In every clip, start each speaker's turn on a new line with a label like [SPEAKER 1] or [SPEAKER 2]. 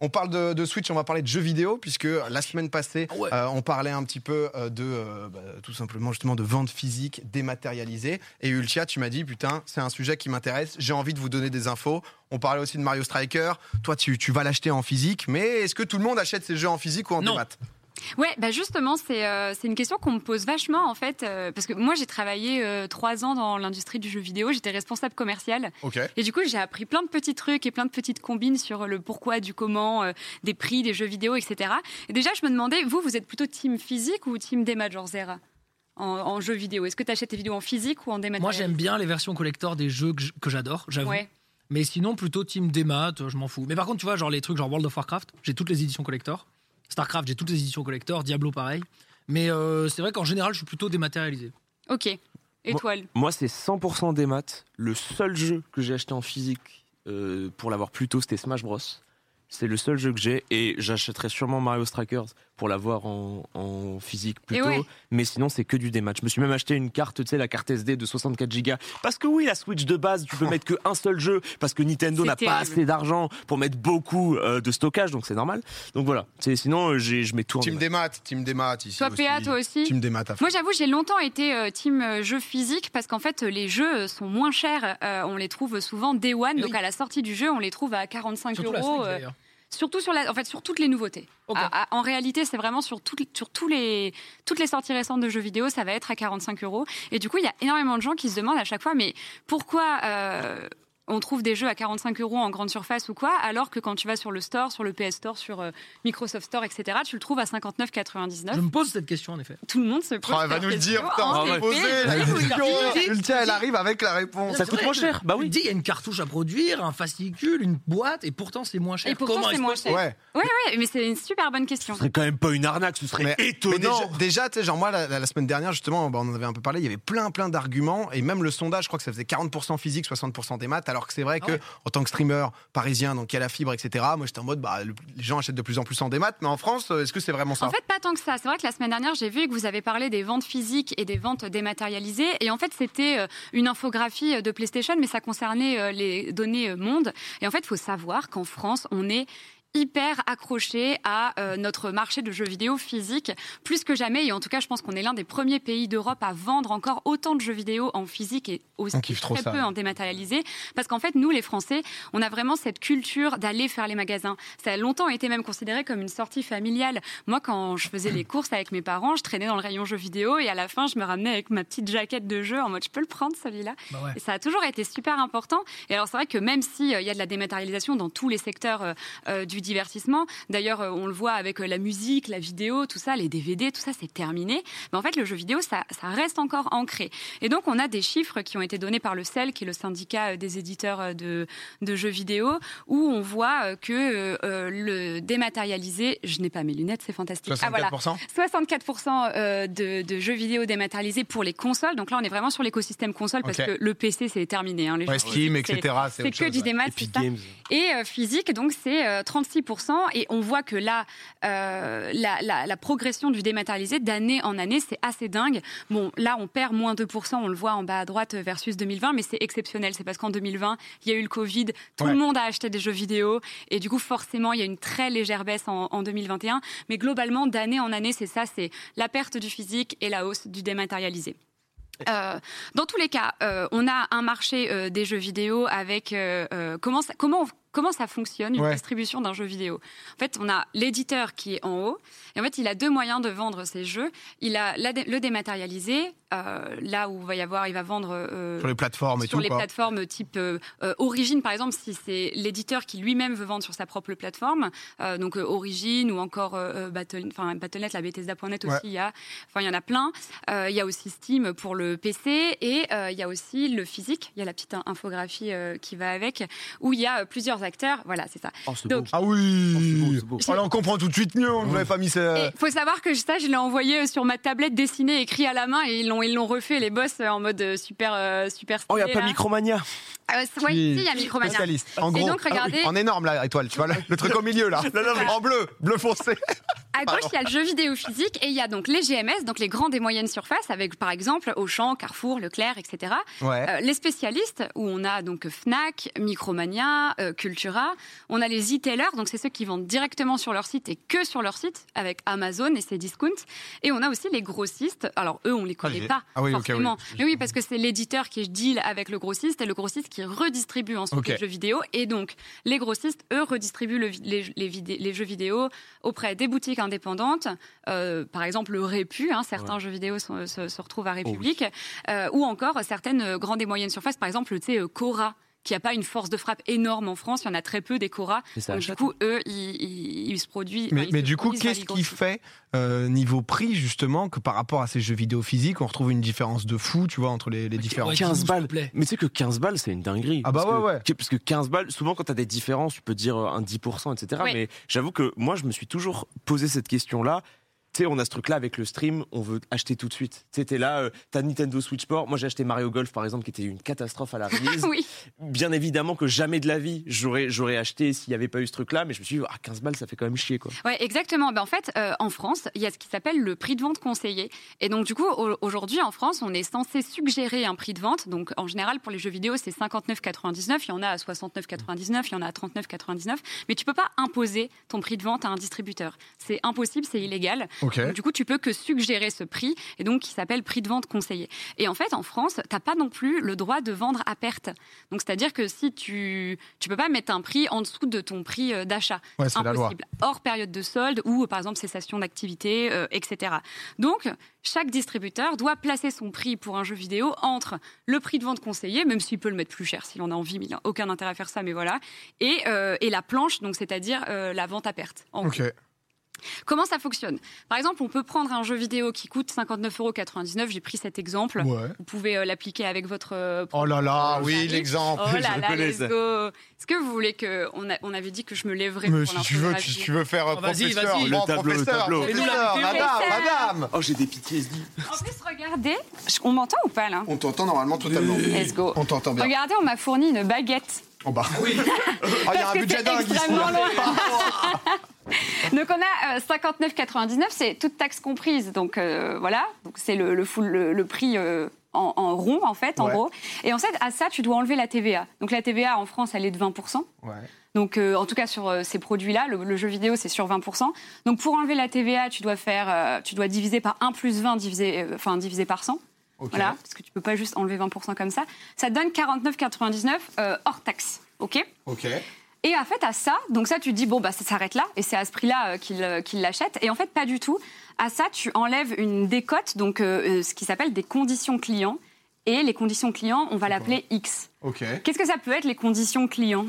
[SPEAKER 1] On parle de, de Switch, on va parler de jeux vidéo, puisque la semaine passée,
[SPEAKER 2] Ouais.
[SPEAKER 1] euh, on parlait un petit peu euh, de, euh, bah, tout simplement, justement, de vente physique dématérialisée. Et Ultia, tu m'as dit, putain, c'est un sujet qui m'intéresse, j'ai envie de vous donner des infos. On parlait aussi de Mario Striker. Toi, tu, tu vas l'acheter en physique, mais est-ce que tout le monde achète ses jeux en physique ou en
[SPEAKER 2] Non.
[SPEAKER 1] démat?
[SPEAKER 3] Ouais, bah justement, c'est euh, c'est une question qu'on me pose vachement en fait, euh, parce que moi j'ai travaillé euh, trois ans dans l'industrie du jeu vidéo, j'étais responsable commercial,
[SPEAKER 1] Ok.
[SPEAKER 3] et du coup j'ai appris plein de petits trucs et plein de petites combines sur le pourquoi, du comment, euh, des prix, des jeux vidéo, etc. Et déjà je me demandais, vous, vous êtes plutôt team physique ou team démat, genre Zera en, en jeu vidéo? Est-ce que tu achètes tes vidéos en physique ou en démat
[SPEAKER 2] Moi, j'aime bien les versions collector des jeux que j'adore, j'avoue.
[SPEAKER 3] Ouais.
[SPEAKER 2] Mais sinon, plutôt team démat, je m'en fous. Mais par contre, tu vois, genre les trucs genre World of Warcraft, j'ai toutes les éditions collector. Starcraft, j'ai toutes les éditions collector. Diablo, pareil. Mais euh, c'est vrai qu'en général, je suis plutôt dématérialisé.
[SPEAKER 3] Ok. Étoile.
[SPEAKER 4] Moi, c'est 100% des maths. Le seul jeu que j'ai acheté en physique euh, pour l'avoir plus tôt, c'était Smash Bros. C'est le seul jeu que j'ai et j'achèterai sûrement Mario Strikers pour l'avoir en, en physique plus
[SPEAKER 3] Et
[SPEAKER 4] tôt.
[SPEAKER 3] ouais.
[SPEAKER 4] Mais sinon, c'est que du démat. Je me suis même acheté une carte, tu sais, la carte SD de 64 Go. Parce que oui, la Switch de base, tu peux mettre qu'un seul jeu parce que Nintendo n'a pas assez d'argent pour mettre beaucoup euh, de stockage, donc c'est normal. Donc voilà. Sinon, euh, je mets tout en
[SPEAKER 1] Team
[SPEAKER 4] démat.
[SPEAKER 1] team démat ici.
[SPEAKER 3] Toi,
[SPEAKER 1] aussi.
[SPEAKER 3] PA, toi aussi
[SPEAKER 1] Team démat à fond.
[SPEAKER 3] Moi, j'avoue, j'ai longtemps été euh, team jeux physiques parce qu'en fait, les jeux sont moins chers. Euh, on les trouve souvent day one,
[SPEAKER 2] Eh
[SPEAKER 3] donc
[SPEAKER 2] oui.
[SPEAKER 3] à la sortie du jeu, on les trouve à 45
[SPEAKER 2] Surtout la
[SPEAKER 3] euros.
[SPEAKER 2] Switch,
[SPEAKER 3] euh,
[SPEAKER 2] d'ailleurs.
[SPEAKER 3] Surtout sur la, en fait, sur toutes les nouveautés. À- à- en réalité, c'est vraiment sur, toutes- sur tous les, toutes les sorties récentes de jeux vidéo, ça va être à 45 euros. Et du coup, il y a énormément de gens qui se demandent à chaque fois, mais pourquoi euh, on trouve des jeux à 45 euros en grande surface ou quoi, alors que quand tu vas sur le store, sur le PS Store, sur euh, Microsoft Store, etc., tu le trouves à 59,99.
[SPEAKER 2] Je me pose cette question, en effet.
[SPEAKER 3] Tout le monde se pose
[SPEAKER 1] Oh, elle va
[SPEAKER 3] cette
[SPEAKER 1] nous le
[SPEAKER 3] question
[SPEAKER 1] dire, putain, on poser la question. Ultia, elle arrive avec la réponse.
[SPEAKER 4] Ça
[SPEAKER 2] C'est
[SPEAKER 4] coûte moins cher. Bah oui.
[SPEAKER 2] te dis, il y a une cartouche à produire, un fascicule, une boîte, et pourtant c'est moins cher.
[SPEAKER 3] Et pourtant, c'est moins cher.
[SPEAKER 1] Ouais.
[SPEAKER 3] Ouais, ouais, mais c'est une super bonne question.
[SPEAKER 4] Ce serait quand même pas une arnaque, ce serait
[SPEAKER 1] Mais,
[SPEAKER 4] étonnant.
[SPEAKER 1] déjà, déjà, tu sais, genre moi, la semaine dernière, justement, bah, on en avait un peu parlé, il y avait plein, plein d'arguments, et même le sondage, je crois que ça faisait 40% physique, 60% des maths, alors que c'est vrai
[SPEAKER 2] Ah
[SPEAKER 1] que,
[SPEAKER 2] ouais.
[SPEAKER 1] en tant que streamer parisien, donc qui a la fibre, etc., moi j'étais en mode, bah, le- les gens achètent de plus en plus en démat, mais en France, euh, est-ce que c'est vraiment ça?
[SPEAKER 3] En fait, pas tant que ça. C'est vrai que la semaine dernière, j'ai vu que vous avez parlé des ventes physiques et des ventes dématérialisées. Et en fait, c'était euh, une infographie euh, de PlayStation, mais ça concernait les données monde. Et en fait, il faut savoir qu'en France, on est hyper accroché à euh, notre marché de jeux vidéo physique plus que jamais. Et en tout cas je pense qu'on est l'un des premiers pays d'Europe à vendre encore autant de jeux vidéo en physique et aussi très peu en dématérialisé. Parce qu'en fait nous les Français on a vraiment cette culture d'aller faire les magasins. Ça a longtemps été même considéré comme une sortie familiale. Moi quand je faisais les courses avec mes parents je traînais dans le rayon jeux vidéo et à la fin je me ramenais avec ma petite jaquette de jeu en mode je peux le prendre celui-là.
[SPEAKER 2] Bah ouais.
[SPEAKER 3] et ça a toujours été super important. Et alors, c'est vrai que même s'il y a de la dématérialisation dans tous les secteurs euh, euh, du divertissement, d'ailleurs, euh, on le voit avec euh, la musique, la vidéo, tout ça, les DVD, tout ça, c'est terminé. Mais en fait, le jeu vidéo, ça, ça reste encore ancré. Et donc, on a des chiffres qui ont été donnés par le CEL, qui est le syndicat euh, des éditeurs de, de jeux vidéo, où on voit que euh, le dématérialisé, je n'ai pas mes lunettes, c'est fantastique.
[SPEAKER 1] 64%.
[SPEAKER 3] Ah voilà, 64% euh, de, de jeux vidéo dématérialisés pour les consoles. Donc là, on est vraiment sur l'écosystème console parce que le PC, c'est terminé. hein, les
[SPEAKER 1] Ouais. Steam, etc.
[SPEAKER 3] C'est que
[SPEAKER 1] chose,
[SPEAKER 3] du
[SPEAKER 1] ouais.
[SPEAKER 3] démat,
[SPEAKER 4] Epic. Games.
[SPEAKER 3] Et euh, physique, donc c'est euh, 36%. Et on voit que là, euh, la, la- la progression du dématérialisé d'année en année, c'est assez dingue. Bon, là, on perd moins 2%, on le voit en bas à droite versus 2020, mais c'est exceptionnel. C'est parce qu'en 2020, il y a eu le Covid, tout
[SPEAKER 1] Ouais.
[SPEAKER 3] le monde a acheté des jeux vidéo. Et du coup, forcément, il y a une très légère baisse en, en 2021. Mais globalement, d'année en année, c'est ça, c'est la perte du physique et la hausse du dématérialisé. Euh, dans tous les cas, euh, on a un marché euh, des jeux vidéo avec comment ça, comment comment ça fonctionne une
[SPEAKER 1] Ouais.
[SPEAKER 3] distribution d'un jeu vidéo. En fait, on a l'éditeur qui est en haut et en fait, il a deux moyens de vendre ses jeux. Il a la le dématérialisé, euh, là où il va y avoir, il va vendre euh,
[SPEAKER 1] Sur les plateformes et
[SPEAKER 3] sur
[SPEAKER 1] tout,
[SPEAKER 3] les
[SPEAKER 1] quoi.
[SPEAKER 3] plateformes type euh, Origin, par exemple, si c'est l'éditeur qui lui-même veut vendre sur sa propre plateforme, donc Origin ou encore Battle, enfin Battle.net, la Bethesda.net aussi,
[SPEAKER 1] Ouais.
[SPEAKER 3] il y a, enfin il y en a plein. Il y a aussi Steam pour le PC et il y a aussi le physique. Il y a la petite in- infographie qui va avec, où il y a plusieurs acteurs. Voilà, c'est ça.
[SPEAKER 4] Oh,
[SPEAKER 3] Donc,
[SPEAKER 4] beau.
[SPEAKER 1] Ah
[SPEAKER 4] Oh,
[SPEAKER 1] oui
[SPEAKER 4] beau, beau.
[SPEAKER 1] Oh là, on comprend tout de suite mieux, on avait pas mis ça.
[SPEAKER 3] Et faut savoir que ça, je l'ai envoyé euh, sur ma tablette dessinée, écrit à la main, et ils l'ont, ils l'ont refait les boss euh, en mode euh, super, euh, super.
[SPEAKER 4] Oh, il n'y a
[SPEAKER 3] stylé,
[SPEAKER 4] pas
[SPEAKER 3] là.
[SPEAKER 4] Micromania.
[SPEAKER 3] Ah, ouais, ouais, si, il y a Micromania.
[SPEAKER 1] Spécialiste. En
[SPEAKER 3] Et
[SPEAKER 1] gros,
[SPEAKER 3] donc, regardez-
[SPEAKER 1] en énorme, la étoile, tu vois, le, le truc au milieu, là. En bleu, bleu foncé.
[SPEAKER 3] à gauche, il y a le jeu vidéo physique et il y a donc les GMS, donc les grandes et moyennes surfaces, avec par exemple Auchan, Carrefour, Leclerc, etc.
[SPEAKER 1] Ouais.
[SPEAKER 3] Euh, les spécialistes, où on a donc Fnac, Micromania, euh, Cultura. On a les e-tailers, donc c'est ceux qui vendent directement sur leur site et que sur leur site, avec Amazon et ses discounts. Et on a aussi les grossistes. Alors eux, on les connaît
[SPEAKER 1] j'ai-
[SPEAKER 3] pas
[SPEAKER 1] ah oui,
[SPEAKER 3] forcément. Mais oui, parce que c'est l'éditeur qui deal avec le grossiste et le grossiste qui redistribue ensuite les jeux vidéo. Et donc les grossistes, eux, redistribuent le les, les vidé- les jeux vidéo auprès des boutiques indépendantes. Euh, par exemple, le Répu, hein, certains jeux vidéo sont- se, se retrouvent à République. Euh, ou encore certaines grandes et moyennes surfaces, par exemple, tu sais, euh, Cora qui n'a pas une force de frappe énorme en France, il y en a très peu des Cora. Donc, du coup, eux, ils, ils- ils se produisent.
[SPEAKER 5] Mais,
[SPEAKER 3] enfin,
[SPEAKER 5] mais
[SPEAKER 3] se
[SPEAKER 5] du coup, qu'est-ce qui fait euh, niveau prix justement que par rapport à ces jeux vidéo physiques, on retrouve une différence de fou, tu vois, entre les, les différents.
[SPEAKER 2] Ouais,
[SPEAKER 4] 15
[SPEAKER 2] s'il vous
[SPEAKER 4] balles.
[SPEAKER 2] plaît.
[SPEAKER 4] Mais tu sais que 15 balles, c'est une dinguerie.
[SPEAKER 5] Ah bah
[SPEAKER 4] Parce
[SPEAKER 5] ouais,
[SPEAKER 4] que- Parce que 15 balles, souvent quand tu as des différences, tu peux dire euh, un 10%, etc. Mais j'avoue que moi, je me suis toujours posé cette question-là. Tu sais, on a ce truc-là avec le stream, on veut acheter tout de suite. Tu sais, t'es là, euh, t'as Nintendo Switch Sport. Moi, j'ai acheté Mario Golf, par exemple, qui était une catastrophe à la release.
[SPEAKER 3] Oui,
[SPEAKER 4] Bien évidemment que jamais de la vie, j'aurais, j'aurais acheté s'il n'y avait pas eu ce truc-là. Mais je me suis dit, ah, 15 balles, ça fait quand même chier, quoi.
[SPEAKER 3] ouais, exactement. Ben, en fait, euh, en France, il y a ce qui s'appelle le prix de vente conseillé. Et donc, du coup, au- aujourd'hui, en France, on est censé suggérer un prix de vente. Donc, en général, pour les jeux vidéo, c'est 59,99. Il y en a à 69,99, il y en a à 39,99. Mais tu peux pas imposer ton prix de vente à un distributeur. C'est impossible, c'est illégal. Donc, du coup, tu peux que suggérer ce prix, et donc qui s'appelle prix de vente conseillé. Et en fait, en France, t'as pas non plus le droit de vendre à perte. Donc, c'est-à-dire que si tu tu peux pas mettre un prix en dessous de ton prix euh, d'achat,
[SPEAKER 5] Ouais, c'est la loi.
[SPEAKER 3] impossible. Hors période de solde ou euh, par exemple cessation d'activité, euh, etc. Donc, chaque distributeur doit placer son prix pour un jeu vidéo entre le prix de vente conseillé, même s'il peut le mettre plus cher s'il en a envie, mais il n'a aucun intérêt à faire ça, mais voilà, et, euh, et la planche, donc c'est-à-dire euh, la vente à perte. en. Comment ça fonctionne? Par exemple, on peut prendre un jeu vidéo qui coûte 59,99€. J'ai pris cet exemple.
[SPEAKER 5] Ouais.
[SPEAKER 3] Vous pouvez euh, l'appliquer avec votre. euh,
[SPEAKER 5] Oh là là, oui, l'exemple.
[SPEAKER 3] Oh
[SPEAKER 4] je
[SPEAKER 3] là là, let's go Est-ce que vous voulez que. On, a- on avait dit que je me lèverais
[SPEAKER 5] Mais
[SPEAKER 3] pour
[SPEAKER 5] si tu veux, tu, tu veux faire euh,
[SPEAKER 2] Oh, vas-y,
[SPEAKER 5] professeur,
[SPEAKER 2] vas-y.
[SPEAKER 5] bon,
[SPEAKER 4] Le tableau, le tableau.
[SPEAKER 5] Professeur,
[SPEAKER 2] vidéo.
[SPEAKER 5] madame,
[SPEAKER 3] Professeur.
[SPEAKER 5] madame.
[SPEAKER 4] Oh, j'ai des PTSD.
[SPEAKER 3] En plus, regardez. On m'entend ou pas là?
[SPEAKER 1] On t'entend normalement totalement.
[SPEAKER 3] Let's go.
[SPEAKER 1] On t'entend bien.
[SPEAKER 3] Regardez, on m'a fourni une baguette.
[SPEAKER 1] Oh bah. Oui. Ah, il y a un
[SPEAKER 3] que
[SPEAKER 1] budget dingue
[SPEAKER 3] extrêmement loin. Donc on a euh, 59,99, c'est toute taxe comprise. Donc euh, voilà, donc c'est le, le, full- le, le prix euh, en, en rond en fait, en
[SPEAKER 1] Ouais.
[SPEAKER 3] gros. Et en fait, à ça, tu dois enlever la TVA. Donc la TVA en France, elle est de 20%.
[SPEAKER 1] Ouais.
[SPEAKER 3] Donc, euh, en tout cas, sur euh, ces produits-là, le, le jeu vidéo, c'est sur 20%. Donc, pour enlever la TVA, tu dois faire, euh, tu dois diviser par 1 plus 20, divisé, euh, enfin, divisé par 100. Voilà, parce que tu peux pas juste enlever 20% comme ça. Ça te donne 49,99 euh, hors taxe. OK?
[SPEAKER 1] Ok.
[SPEAKER 3] et en fait, à ça, donc ça, tu te dis, bon, bah, ça s'arrête là, et c'est à ce prix-là euh, qu'il euh, l'achète. Et en fait, pas du tout. À ça, tu enlèves une décote, donc euh, ce qui s'appelle des conditions clients. Et les conditions clients, on va l'appeler X.
[SPEAKER 1] Ok.
[SPEAKER 3] Qu'est-ce que ça peut être, les conditions clients?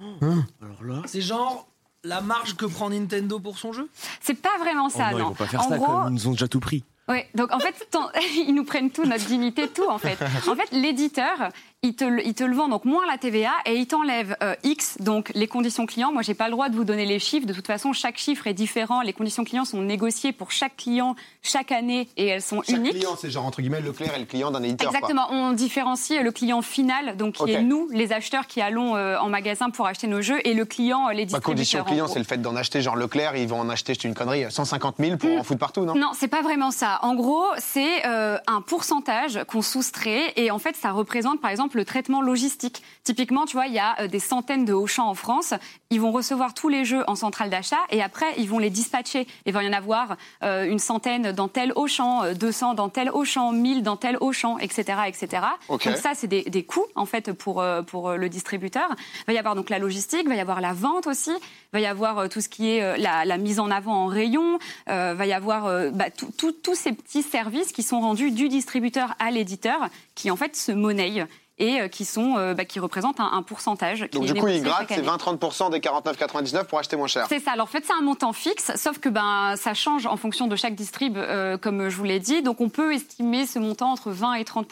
[SPEAKER 4] Alors là.
[SPEAKER 2] C'est genre la marge que prend Nintendo pour son jeu?
[SPEAKER 3] C'est pas vraiment
[SPEAKER 4] Oh
[SPEAKER 3] ça,
[SPEAKER 4] non,
[SPEAKER 3] non.
[SPEAKER 4] ils vont pas faire
[SPEAKER 3] en
[SPEAKER 4] ça,
[SPEAKER 3] gros,
[SPEAKER 4] ils nous ont déjà tout pris.
[SPEAKER 3] Ouais, donc en fait, ton- ils nous prennent tout, notre dignité, tout en fait. En fait, l'éditeur, il te, le- il te le vend donc moins la TVA et il t'enlève euh, X, donc les conditions clients. Moi, j'ai pas le droit de vous donner les chiffres. De toute façon, chaque chiffre est différent. Les conditions clients sont négociées pour chaque client chaque année et elles sont
[SPEAKER 1] Chaque
[SPEAKER 3] uniques.
[SPEAKER 1] client, c'est genre entre guillemets Leclerc et le client d'un éditeur. quoi.
[SPEAKER 3] Exactement, on différencie le client final, donc qui est nous, les acheteurs qui allons euh, en magasin pour acheter nos jeux, et le client, euh, les
[SPEAKER 1] Ma
[SPEAKER 3] distributeurs.
[SPEAKER 1] condition
[SPEAKER 3] en
[SPEAKER 1] client, c'est le fait d'en acheter. Genre Leclerc, ils vont en acheter, dis une connerie, 150 000 pour en foutre partout, non?
[SPEAKER 3] Non, c'est pas vraiment ça. En gros, c'est euh, un pourcentage qu'on soustrait et en fait, ça représente par exemple le traitement logistique. Typiquement, tu vois, il y a euh, des centaines de Auchan en France. Ils vont recevoir tous les jeux en centrale d'achat et après, ils vont les dispatcher. Il va y en avoir euh, une centaine dans tel Auchan, euh, 200 dans tel Auchan, 1000 dans tel Auchan, etc., etc.
[SPEAKER 1] Ok.
[SPEAKER 3] Donc ça, c'est des, des coûts en fait pour euh, pour euh, le distributeur. Il va y avoir donc la logistique, il va y avoir la vente aussi, il va y avoir euh, tout ce qui est euh, la, la mise en avant en rayon, euh, va y avoir euh, bah, tout- tout- tous ces petits services qui sont rendus du distributeur à l'éditeur, qui en fait se monnaient et euh, qui sont qui bah, qui représentent un, un pourcentage. qui
[SPEAKER 1] Donc du coup, ils grattent ces
[SPEAKER 3] année.
[SPEAKER 1] 20-30% des 49,99 pour acheter moins cher.
[SPEAKER 3] C'est ça. Alors, en fait, c'est un montant fixe, sauf que ben, ça change en fonction de chaque distrib, euh, comme je vous l'ai dit. Donc, on peut estimer ce montant entre 20 et 30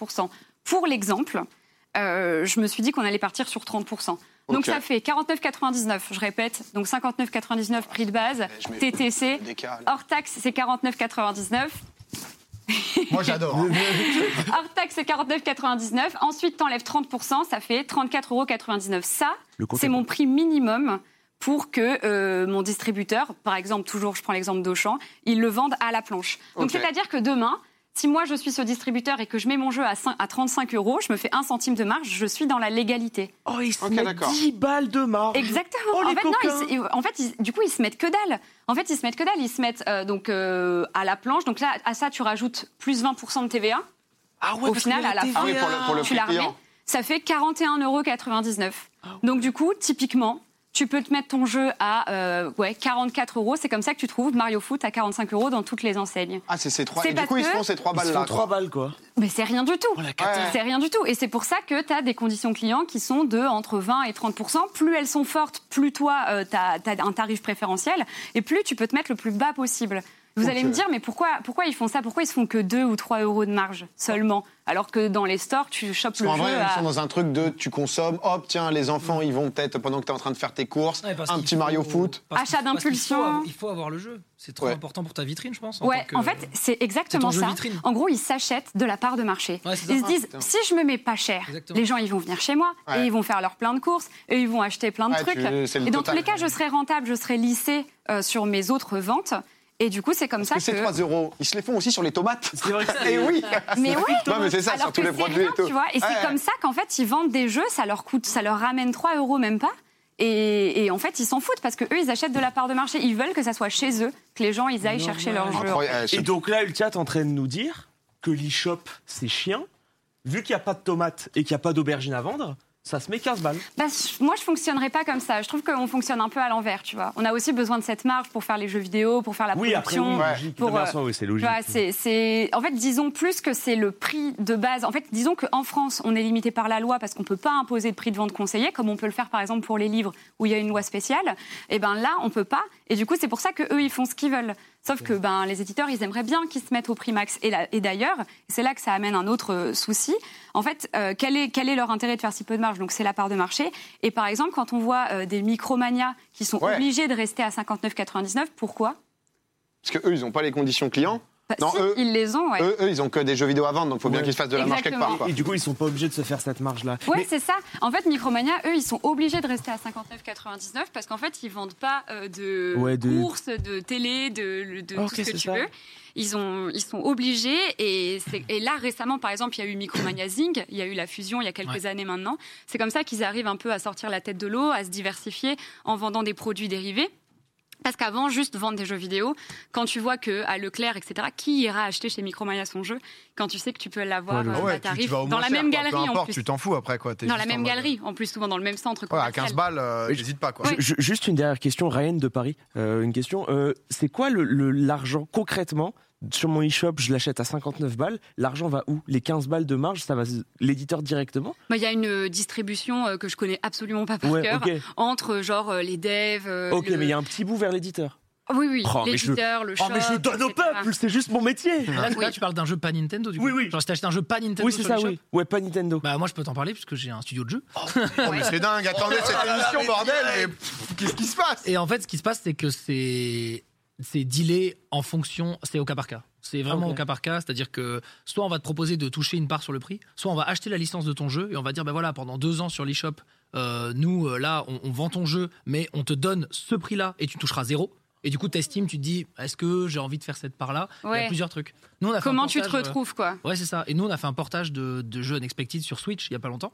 [SPEAKER 3] Pour l'exemple, euh, je me suis dit qu'on allait partir sur 30 Donc,
[SPEAKER 1] Ok.
[SPEAKER 3] ça fait 49,99, je répète. Donc, 59,99 prix de base, TTC. Hors taxe, c'est 49,99.
[SPEAKER 1] Moi, j'adore. hein.
[SPEAKER 3] Hors taxe, c'est 49,99. Ensuite, t'enlèves 30%, ça fait 34,99 euros. Ça, c'est
[SPEAKER 4] est
[SPEAKER 3] mon prix minimum pour que euh, mon distributeur, par exemple, toujours je prends l'exemple d'Auchan, il le vende à la planche. Donc c'est-à-dire que demain, si moi je suis ce distributeur et que je mets mon jeu à, 5 à 35 euros, je me fais un centime de marge, je suis dans la légalité.
[SPEAKER 4] Oh, ils se mettent
[SPEAKER 6] d'accord.
[SPEAKER 4] 10 balles de marge.
[SPEAKER 3] Exactement.
[SPEAKER 4] Oh,
[SPEAKER 3] en
[SPEAKER 4] les
[SPEAKER 3] fait, non,
[SPEAKER 4] coquins.
[SPEAKER 3] ils se- en fait, ils- du coup, ils se mettent que dalle. En fait, ils se mettent que dalle. Ils se mettent euh, donc euh, à la planche. Donc là, à ça, tu rajoutes plus 20% de TVA.
[SPEAKER 4] Ah ouais,
[SPEAKER 3] Au final, à la fin,
[SPEAKER 6] Ah oui, pour le- pour le
[SPEAKER 3] tu la remets. Ça fait 41,99 euros. Donc du coup, typiquement, tu peux te mettre ton jeu à euh, ouais, 44 euros. C'est comme ça que tu trouves Mario Foot à 45 euros dans toutes les enseignes.
[SPEAKER 6] Ah, c'est ces trois.
[SPEAKER 3] C'est
[SPEAKER 6] Et du coup, ils se font ces trois balles-là.
[SPEAKER 4] font 3
[SPEAKER 6] quoi.
[SPEAKER 4] balles, quoi.
[SPEAKER 3] Mais c'est rien du tout.
[SPEAKER 4] Oh.
[SPEAKER 3] C'est rien du tout. Et c'est pour ça que tu as des conditions clients qui sont de entre 20 et 30% Plus elles sont fortes, plus toi, tu as, un tarif préférentiel, et plus tu peux te mettre le plus bas possible. Vous allez me dire, mais pourquoi, pourquoi ils font ça? Pourquoi ils se font que 2 ou 3 euros de marge seulement? Alors que dans les stores, tu chopes le
[SPEAKER 6] qu'en
[SPEAKER 3] jeu
[SPEAKER 6] vrai, ils sont dans un truc de tu consommes, hop, tiens, les enfants, ils vont peut-être, pendant que tu es en train de faire tes courses,
[SPEAKER 2] Ouais,
[SPEAKER 6] un petit
[SPEAKER 2] faut-
[SPEAKER 6] Mario Foot.
[SPEAKER 3] Achat d'impulsion.
[SPEAKER 2] Il faut avoir le jeu. C'est trop
[SPEAKER 6] Ouais.
[SPEAKER 2] important pour ta vitrine, je pense.
[SPEAKER 3] Ouais,
[SPEAKER 2] tant que-
[SPEAKER 3] en fait, c'est exactement ça.
[SPEAKER 2] vitrine.
[SPEAKER 3] En gros, ils s'achètent de la part de marché.
[SPEAKER 2] Ouais,
[SPEAKER 3] ils se
[SPEAKER 2] Ah,
[SPEAKER 3] disent, si je me mets pas cher,
[SPEAKER 2] Exactement.
[SPEAKER 3] les gens, ils vont venir chez moi
[SPEAKER 6] Ouais.
[SPEAKER 3] et ils vont faire leur plein de courses et ils vont acheter plein de
[SPEAKER 6] Ouais,
[SPEAKER 3] trucs.
[SPEAKER 6] tu-
[SPEAKER 3] Et dans
[SPEAKER 6] total.
[SPEAKER 3] tous les cas, je serai rentable, je serai lissé euh, sur mes autres ventes. Et du coup, c'est comme
[SPEAKER 6] Parce
[SPEAKER 3] ça
[SPEAKER 6] que ces 3 euros, ils se les font aussi sur les tomates.
[SPEAKER 4] C'est vrai que
[SPEAKER 6] Et oui
[SPEAKER 3] Mais ouais,
[SPEAKER 6] Non, mais c'est ça,
[SPEAKER 3] alors
[SPEAKER 6] sur tous
[SPEAKER 3] que
[SPEAKER 6] les
[SPEAKER 3] c'est
[SPEAKER 6] produits
[SPEAKER 3] rien,
[SPEAKER 6] et tout.
[SPEAKER 3] tu vois. Et
[SPEAKER 6] Ouais.
[SPEAKER 3] c'est comme ça qu'en fait, ils vendent des jeux, ça leur coûte, ça leur ramène 3 euros même pas. Et, et en fait, ils s'en foutent parce que eux, ils achètent de la part de marché. Ils veulent que ça soit chez eux, que les gens, ils aillent chercher leur jeu.
[SPEAKER 6] Incroyable. Euh,
[SPEAKER 4] Et donc là, Ultia est en train de nous dire que l'e-shop, c'est chiant. Vu qu'il n'y a pas de tomates et qu'il n'y a pas d'aubergine à vendre, ça se met 15 balles.
[SPEAKER 3] Bah, je- moi, je fonctionnerais pas comme ça. Je trouve qu'on fonctionne un peu à l'envers, tu vois. On a aussi besoin de cette marge pour faire les jeux vidéo, pour faire la
[SPEAKER 4] Oui, après,
[SPEAKER 3] production.
[SPEAKER 4] oui, logique.
[SPEAKER 3] Pour, euh,
[SPEAKER 4] oui, c'est logique.
[SPEAKER 3] vois, c'est, c'est- En fait, disons plus que c'est le prix de base. En fait, disons qu'en France, on est limité par la loi parce qu'on ne peut pas imposer de prix de vente conseillé, comme on peut le faire par exemple pour les livres où il y a une loi spéciale. Et ben là, on peut pas. Et du coup, c'est pour ça que eux, ils font ce qu'ils veulent. Sauf que ben, les éditeurs, ils aimeraient bien qu'ils se mettent au prix max. Et, d'ailleurs, c'est là que ça amène un autre euh, souci. En fait, euh, quel, est, quel est leur intérêt de faire si peu de marge? Donc, c'est la part de marché. Et par exemple, quand on voit euh, des micromanias qui sont
[SPEAKER 6] Ouais.
[SPEAKER 3] obligés de rester à 59,99, pourquoi?
[SPEAKER 6] Parce qu'eux, ils n'ont pas les conditions clients.
[SPEAKER 3] Bah,
[SPEAKER 6] Non,
[SPEAKER 3] si,
[SPEAKER 6] eux-
[SPEAKER 3] ils les ont, ouais.
[SPEAKER 6] Eux, eux, ils ont que des jeux vidéo à vendre, donc il faut bien qu'ils se fassent de la marge quelque
[SPEAKER 3] Exactement.
[SPEAKER 6] part. quoi.
[SPEAKER 4] Et du coup, ils sont pas obligés de se faire cette marge-là.
[SPEAKER 3] Ouais,
[SPEAKER 4] Mais-
[SPEAKER 3] c'est ça. En fait, Micromania, eux, ils sont obligés de rester à 59,99 parce qu'en fait, ils vendent pas euh, de
[SPEAKER 4] Ouais, de-
[SPEAKER 3] courses, de télé, de, tout ce que tu
[SPEAKER 4] ça.
[SPEAKER 3] veux. Ils, ont, ils sont obligés. Et, et là, récemment, par exemple, il y a eu Micromania Zing, il y a eu la fusion il y a quelques
[SPEAKER 2] Ouais.
[SPEAKER 3] années maintenant. C'est comme ça qu'ils arrivent un peu à sortir la tête de l'eau, à se diversifier en vendant des produits dérivés. Parce qu'avant, juste vendre des jeux vidéo, quand tu vois que à Leclerc, etc., qui ira acheter chez Micromania son jeu quand tu sais que tu peux l'avoir
[SPEAKER 4] Ouais,
[SPEAKER 3] euh,
[SPEAKER 1] ouais, tu- tu
[SPEAKER 3] dans la
[SPEAKER 1] cher,
[SPEAKER 3] même
[SPEAKER 1] quoi.
[SPEAKER 3] galerie
[SPEAKER 1] Peu
[SPEAKER 3] en
[SPEAKER 1] importe,
[SPEAKER 3] plus.
[SPEAKER 1] tu t'en fous après quoi.
[SPEAKER 3] Dans la
[SPEAKER 1] en
[SPEAKER 3] même galerie, en plus souvent dans le même centre
[SPEAKER 1] Ouais, à
[SPEAKER 3] commercial.
[SPEAKER 1] 15 balles, euh,
[SPEAKER 4] Ouais,
[SPEAKER 1] n'hésite pas quoi.
[SPEAKER 4] Je- juste une dernière question, Ryan de Paris. Euh, une question. Euh, c'est quoi le- le- l'argent concrètement sur mon e-shop Je l'achète à 59 balles. L'argent va où? Les 15 balles de marge, ça va l'éditeur directement?
[SPEAKER 3] Bah, Il y a une euh, distribution euh, que je connais absolument pas par
[SPEAKER 4] Ouais,
[SPEAKER 3] cœur entre euh, genre euh, les devs. euh,
[SPEAKER 4] Ok,
[SPEAKER 3] le-
[SPEAKER 4] mais il y a un petit bout vers l'éditeur.
[SPEAKER 3] Oui, oui,
[SPEAKER 4] Oh, je-
[SPEAKER 3] l'éditeur, le shop.
[SPEAKER 4] Oh, mais je le donne au peuple, c'est juste mon métier.
[SPEAKER 2] Là,
[SPEAKER 3] Oui.
[SPEAKER 2] là, tu parles d'un jeu pas Nintendo, du coup.
[SPEAKER 4] Oui, oui.
[SPEAKER 2] Genre, si t'acheté un jeu pas Nintendo
[SPEAKER 4] Oui, c'est ça, oui. Ouais, pas Nintendo.
[SPEAKER 2] Bah, moi, je peux t'en parler puisque j'ai un studio de jeu.
[SPEAKER 1] Oh, mais c'est dingue, attendez cette émission, bordel, pff, qu'est-ce qui se passe?
[SPEAKER 2] Et en fait, ce qui se passe, c'est que c'est c'est dealé en fonction, c'est au cas par cas. C'est vraiment au cas par cas, c'est-à-dire que soit on va te proposer de toucher une part sur le prix, soit on va acheter la licence de ton jeu et on va dire, ben voilà, pendant deux ans sur l'eShop, euh, nous, euh, là, on, on vend ton jeu, mais on te donne ce prix-là et tu toucheras zéro. Et du coup, t'estimes, tu te dis, est-ce que j'ai envie de faire cette part-là? Il y a plusieurs trucs. Nous, on a fait un
[SPEAKER 3] Comment tu te
[SPEAKER 2] euh,
[SPEAKER 3] retrouves, quoi?
[SPEAKER 2] Ouais, c'est ça. Et nous, on a fait un portage de, de jeux Unexpected sur Switch il y a pas longtemps.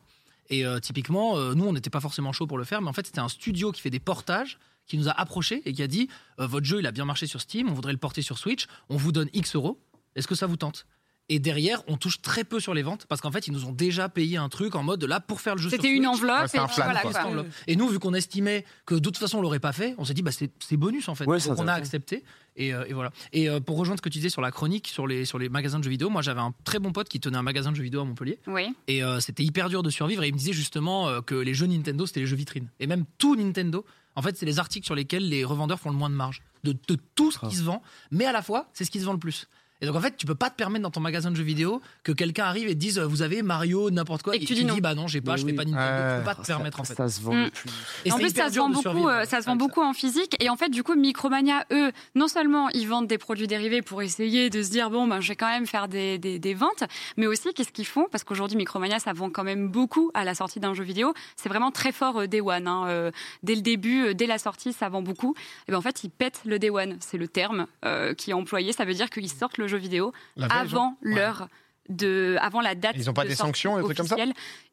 [SPEAKER 2] Et euh, typiquement, euh, nous, on n'était pas forcément chaud pour le faire, mais en fait, c'était un studio qui fait des portages qui nous a approchés et qui a dit euh, votre jeu, il a bien marché sur Steam, on voudrait le porter sur Switch, on vous donne X euros. Est-ce que ça vous tente? Et derrière, on touche très peu sur les ventes parce qu'en fait, ils nous ont déjà payé un truc en mode là pour faire le jeu. sur
[SPEAKER 3] C'était une enveloppe
[SPEAKER 1] Ouais, c'est
[SPEAKER 3] et
[SPEAKER 1] un
[SPEAKER 3] voilà,
[SPEAKER 2] enveloppe. Et nous, vu qu'on estimait que de toute façon on l'aurait pas fait, on s'est dit bah c'est c'est bonus en fait.
[SPEAKER 4] Ouais,
[SPEAKER 2] Donc on a accepté et, euh, et voilà. Et euh, pour rejoindre ce que tu disais sur la chronique, sur les sur les magasins de jeux vidéo, moi j'avais un très bon pote qui tenait un magasin de jeux vidéo à Montpellier
[SPEAKER 3] Oui.
[SPEAKER 2] et euh, c'était hyper dur de survivre et il me disait justement euh, que les jeux Nintendo c'était les jeux vitrines et même tout Nintendo. En fait, c'est les articles sur lesquels les revendeurs font le moins de marge de, de tout ce qui se vend, mais à la fois, c'est ce qui se vend le plus. Et donc en fait, tu peux pas te permettre dans ton magasin de jeux vidéo que quelqu'un arrive et te dise euh, vous avez Mario n'importe quoi
[SPEAKER 3] Et que tu dis non.
[SPEAKER 2] dis bah non, j'ai pas,
[SPEAKER 4] Mais
[SPEAKER 2] je
[SPEAKER 4] oui.
[SPEAKER 2] fais pas Nintendo.
[SPEAKER 5] Ouais.
[SPEAKER 2] tu peux pas te
[SPEAKER 4] Ah,
[SPEAKER 2] permettre
[SPEAKER 4] ça,
[SPEAKER 2] en fait.
[SPEAKER 4] Ça se vend
[SPEAKER 3] Mm.
[SPEAKER 4] plus.
[SPEAKER 2] Et
[SPEAKER 3] en plus,
[SPEAKER 2] hyper
[SPEAKER 3] ça se vend beaucoup, euh, ça se vend beaucoup en physique. Et en fait, du coup, Micromania, eux, non seulement ils vendent des produits dérivés pour essayer de se dire bon, ben, je vais quand même faire des, des, des ventes, mais aussi qu'est-ce qu'ils font? Parce qu'aujourd'hui, Micromania, ça vend quand même beaucoup à la sortie d'un jeu vidéo. C'est vraiment très fort euh, Day One. hein. Euh, dès le début, euh, dès la sortie, ça vend beaucoup. Et ben en fait, ils pètent le Day One. C'est le terme euh, qui est employé. Ça veut dire qu'ils sortent le jeu vidéo
[SPEAKER 1] La
[SPEAKER 3] avant l'heure. De, avant la date.
[SPEAKER 1] Ils ont pas
[SPEAKER 3] de
[SPEAKER 1] des
[SPEAKER 3] sortie
[SPEAKER 1] sanctions, des trucs comme ça.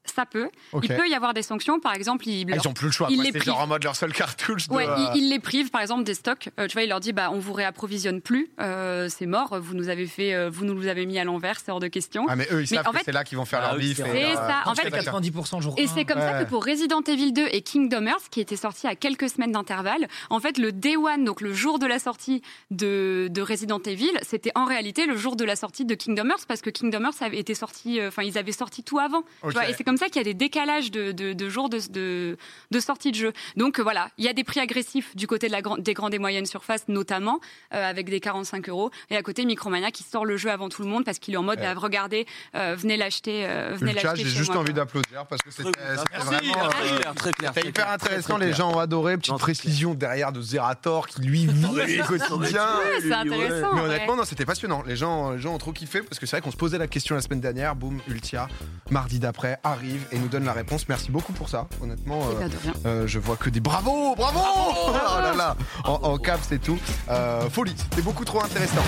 [SPEAKER 3] Ça peut. Il peut y avoir des sanctions. Par exemple, ils,
[SPEAKER 1] Ah,
[SPEAKER 3] leur
[SPEAKER 1] ils ont plus le choix.
[SPEAKER 3] ils
[SPEAKER 1] C'est genre
[SPEAKER 3] privent.
[SPEAKER 1] en mode leur seule cartouche. de,
[SPEAKER 3] Ouais,
[SPEAKER 1] euh,
[SPEAKER 3] il, il les prive, par exemple, des stocks. Euh, tu vois, il leur dit, bah, on vous réapprovisionne plus, euh, c'est mort. Vous nous avez fait, euh, vous nous avez mis à l'envers, c'est hors de question.
[SPEAKER 1] Ah, mais eux, ils
[SPEAKER 3] Mais
[SPEAKER 1] savent
[SPEAKER 3] en
[SPEAKER 1] que
[SPEAKER 3] fait-
[SPEAKER 1] c'est là qu'ils vont faire
[SPEAKER 4] Ah
[SPEAKER 1] leur bif.
[SPEAKER 4] c'est
[SPEAKER 1] et,
[SPEAKER 3] vrai. C'est ça. En fait,
[SPEAKER 2] fais 90% jour
[SPEAKER 3] Et
[SPEAKER 2] 1.
[SPEAKER 3] c'est comme ça que pour Resident Evil 2 et Kingdom Hearts, qui étaient sortis à quelques semaines d'intervalle, en fait, le day one, donc le jour de la sortie de, de Resident Evil, c'était en réalité le jour de la sortie de Kingdom Hearts, parce que Kingdom Avait été sorti, euh, enfin, ils avaient sorti tout avant. tu
[SPEAKER 1] Ok.
[SPEAKER 3] vois, et c'est comme ça qu'il y a des décalages de, de, de jours de, de, de sortie de jeu. Donc euh, voilà, il y a des prix agressifs du côté de la, gran- des grandes et moyennes surfaces, notamment, euh, avec des 45 euros. Et à côté, Micromania qui sort le jeu avant tout le monde, parce qu'il est en mode,
[SPEAKER 1] Ouais.
[SPEAKER 3] bah, regardez, euh, venez l'acheter. euh, venez l'acheter
[SPEAKER 1] j'ai juste
[SPEAKER 3] moi,
[SPEAKER 1] envie d'applaudir parce que c'était c'était euh, hyper intéressant,
[SPEAKER 4] très
[SPEAKER 1] les
[SPEAKER 4] clair.
[SPEAKER 1] gens ont adoré. Petite précision derrière de Zerator qui lui vit au quotidien.
[SPEAKER 3] Ouais, c'est intéressant.
[SPEAKER 1] Mais honnêtement, non, c'était passionnant. Les gens, les gens ont trop kiffé parce que c'est vrai qu'on se posait la question la semaine dernière. Boum, Ultia, mardi d'après, arrive et nous donne la réponse. Merci beaucoup pour ça. Honnêtement, euh, euh, je vois que des bravo, bravo, Oh là là, en, en cap, c'est tout. Euh, folie, c'était beaucoup trop intéressant.